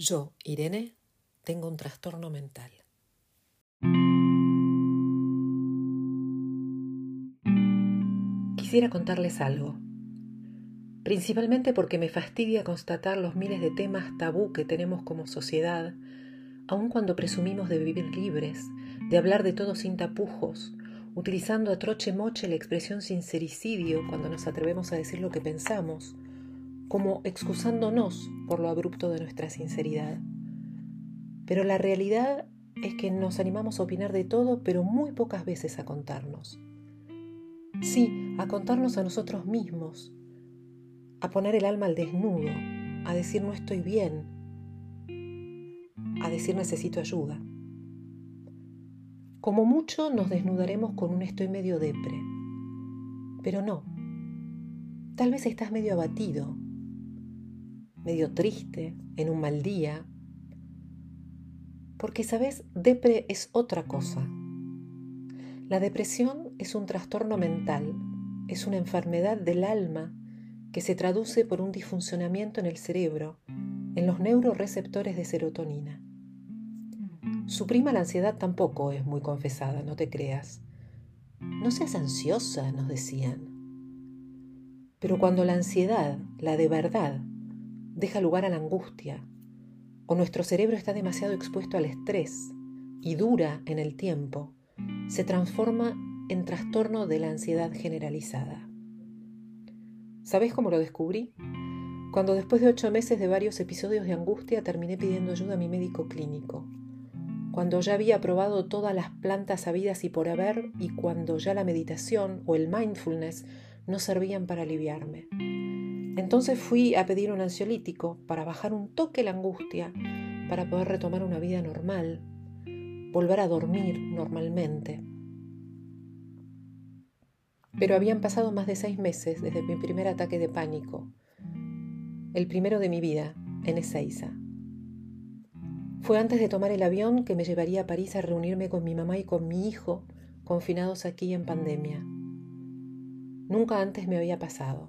Yo, Irene, tengo un trastorno mental. Quisiera contarles algo, principalmente porque me fastidia constatar los miles de temas tabú que tenemos como sociedad, aun cuando presumimos de vivir libres, de hablar de todo sin tapujos, utilizando a troche moche la expresión sincericidio cuando nos atrevemos a decir lo que pensamos, como excusándonos por lo abrupto de nuestra sinceridad. Pero la realidad es que nos animamos a opinar de todo, pero muy pocas veces a contarnos. Sí, a contarnos a nosotros mismos, a poner el alma al desnudo, a decir no estoy bien, a decir necesito ayuda. Como mucho nos desnudaremos con un estoy medio depre, pero no. Tal vez estás medio abatido, medio triste, en un mal día. Porque, ¿sabes? Depre es otra cosa. La depresión es un trastorno mental, es una enfermedad del alma que se traduce por un disfuncionamiento en el cerebro, en los neuroreceptores de serotonina. Su prima la ansiedad tampoco es muy confesada, no te creas. No seas ansiosa, nos decían. Pero cuando la ansiedad, la de verdad, deja lugar a la angustia, o nuestro cerebro está demasiado expuesto al estrés y dura en el tiempo, se transforma en trastorno de la ansiedad generalizada. ¿Sabes cómo lo descubrí? Cuando después de ocho meses de varios episodios de angustia terminé pidiendo ayuda a mi médico clínico. Cuando ya había probado todas las plantas habidas y por haber y cuando ya la meditación o el mindfulness no servían para aliviarme. Entonces fui a pedir un ansiolítico para bajar un toque la angustia, para poder retomar una vida normal, volver a dormir normalmente. Pero habían pasado más de seis meses desde mi primer ataque de pánico, el primero de mi vida, en Ezeiza. Fue antes de tomar el avión que me llevaría a París a reunirme con mi mamá y con mi hijo, confinados aquí en pandemia. Nunca antes me había pasado.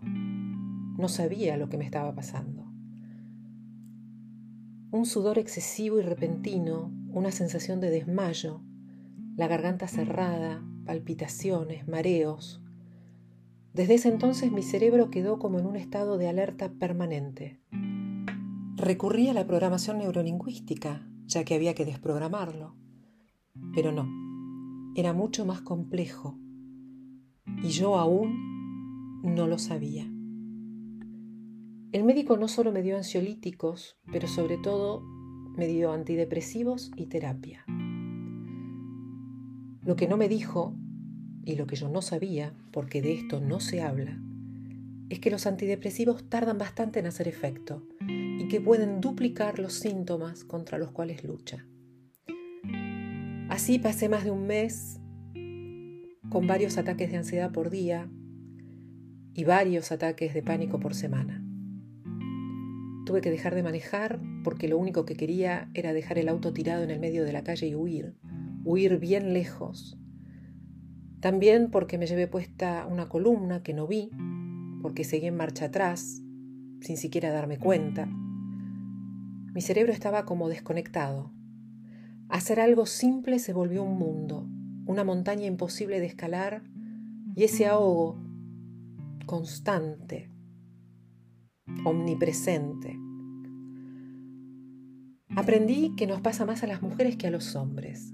No sabía lo que me estaba pasando. Un sudor excesivo y repentino, una sensación de desmayo, la garganta cerrada, palpitaciones, mareos. Desde ese entonces mi cerebro quedó como en un estado de alerta permanente. Recurrí a la programación neurolingüística, ya que había que desprogramarlo. Pero no, era mucho más complejo y yo aún no lo sabía. El médico no solo me dio ansiolíticos, pero sobre todo me dio antidepresivos y terapia. Lo que no me dijo, y lo que yo no sabía, porque de esto no se habla, es que los antidepresivos tardan bastante en hacer efecto y que pueden duplicar los síntomas contra los cuales lucha. Así pasé más de un mes con varios ataques de ansiedad por día y varios ataques de pánico por semana. Tuve que dejar de manejar porque lo único que quería era dejar el auto tirado en el medio de la calle y huir, huir bien lejos. También porque me llevé puesta una columna que no vi, porque seguí en marcha atrás, sin siquiera darme cuenta. Mi cerebro estaba como desconectado. Hacer algo simple se volvió un mundo, una montaña imposible de escalar y ese ahogo constante omnipresente. Aprendí que nos pasa más a las mujeres que a los hombres.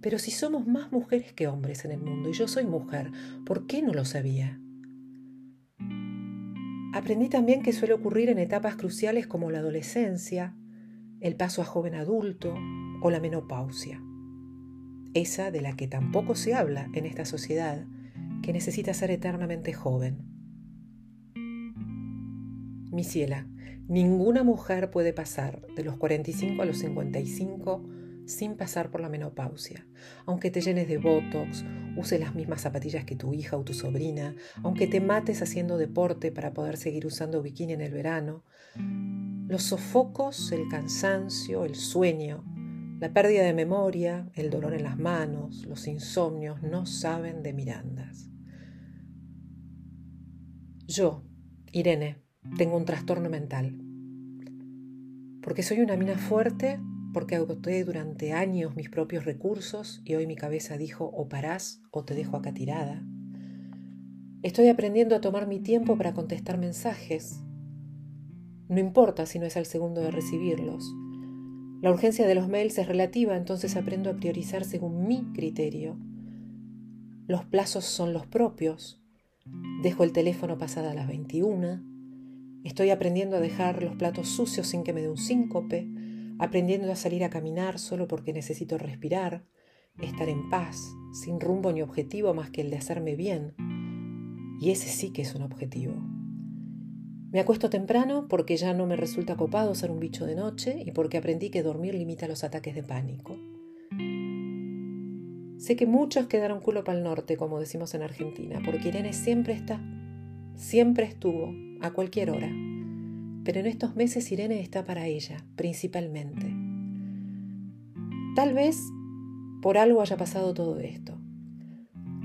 Pero si somos más mujeres que hombres en el mundo, y yo soy mujer, ¿por qué no lo sabía? Aprendí también que suele ocurrir en etapas cruciales como la adolescencia, el paso a joven adulto o la menopausia. Esa de la que tampoco se habla en esta sociedad, que necesita ser eternamente joven. Mi ciela, ninguna mujer puede pasar de los 45 a los 55 sin pasar por la menopausia. Aunque te llenes de botox, uses las mismas zapatillas que tu hija o tu sobrina, aunque te mates haciendo deporte para poder seguir usando bikini en el verano, los sofocos, el cansancio, el sueño, la pérdida de memoria, el dolor en las manos, los insomnios no saben de Mirandas. Yo, Irene, tengo un trastorno mental. Porque soy una mina fuerte, porque agoté durante años mis propios recursos y hoy mi cabeza dijo o parás o te dejo acá tirada. Estoy aprendiendo a tomar mi tiempo para contestar mensajes. No importa si no es al segundo de recibirlos. La urgencia de los mails es relativa, entonces aprendo a priorizar según mi criterio. Los plazos son los propios. Dejo el teléfono pasada las 21. Estoy aprendiendo a dejar los platos sucios sin que me dé un síncope, aprendiendo a salir a caminar solo porque necesito respirar, estar en paz, sin rumbo ni objetivo más que el de hacerme bien y ese sí que es un objetivo. Me acuesto temprano porque ya no me resulta copado ser un bicho de noche y porque aprendí que dormir limita los ataques de pánico. Sé que muchos quedaron culo para el norte, como decimos en Argentina, porque Irene siempre está, siempre estuvo, a cualquier hora. Pero en estos meses Irene está para ella, principalmente. Tal vez por algo haya pasado todo esto.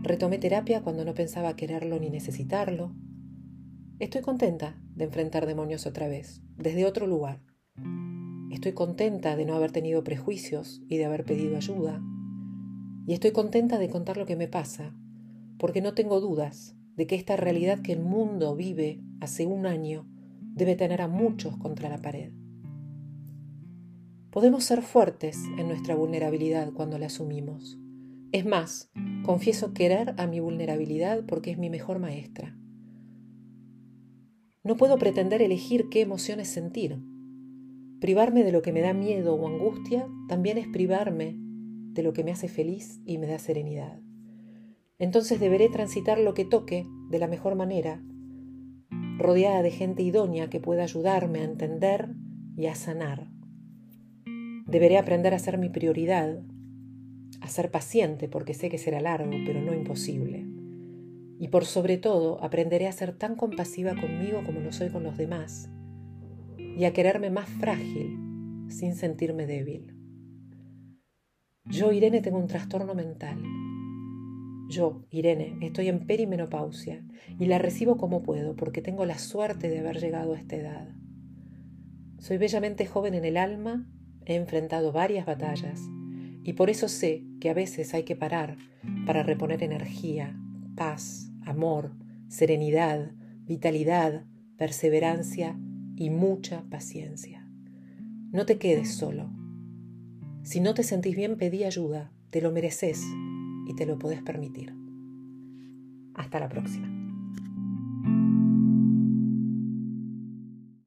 Retomé terapia cuando no pensaba quererlo ni necesitarlo. Estoy contenta de enfrentar demonios otra vez, desde otro lugar. Estoy contenta de no haber tenido prejuicios y de haber pedido ayuda. Y estoy contenta de contar lo que me pasa, porque no tengo dudas de que esta realidad que el mundo vive hace un año debe tener a muchos contra la pared. Podemos ser fuertes en nuestra vulnerabilidad cuando la asumimos. Es más, confieso querer a mi vulnerabilidad porque es mi mejor maestra. No puedo pretender elegir qué emociones sentir. Privarme de lo que me da miedo o angustia también es privarme de lo que me hace feliz y me da serenidad. Entonces deberé transitar lo que toque de la mejor manera, rodeada de gente idónea que pueda ayudarme a entender y a sanar. Deberé aprender a ser mi prioridad, a ser paciente porque sé que será largo, pero no imposible. Y por sobre todo aprenderé a ser tan compasiva conmigo como lo soy con los demás, y a quererme más frágil sin sentirme débil. Yo, Irene, tengo un trastorno mental. Yo, Irene, estoy en perimenopausia y la recibo como puedo porque tengo la suerte de haber llegado a esta edad. Soy bellamente joven en el alma, he enfrentado varias batallas y por eso sé que a veces hay que parar para reponer energía, paz, amor, serenidad, vitalidad, perseverancia y mucha paciencia. No te quedes solo. Si no te sentís bien, pedí ayuda, te lo mereces y te lo podés permitir. Hasta la próxima.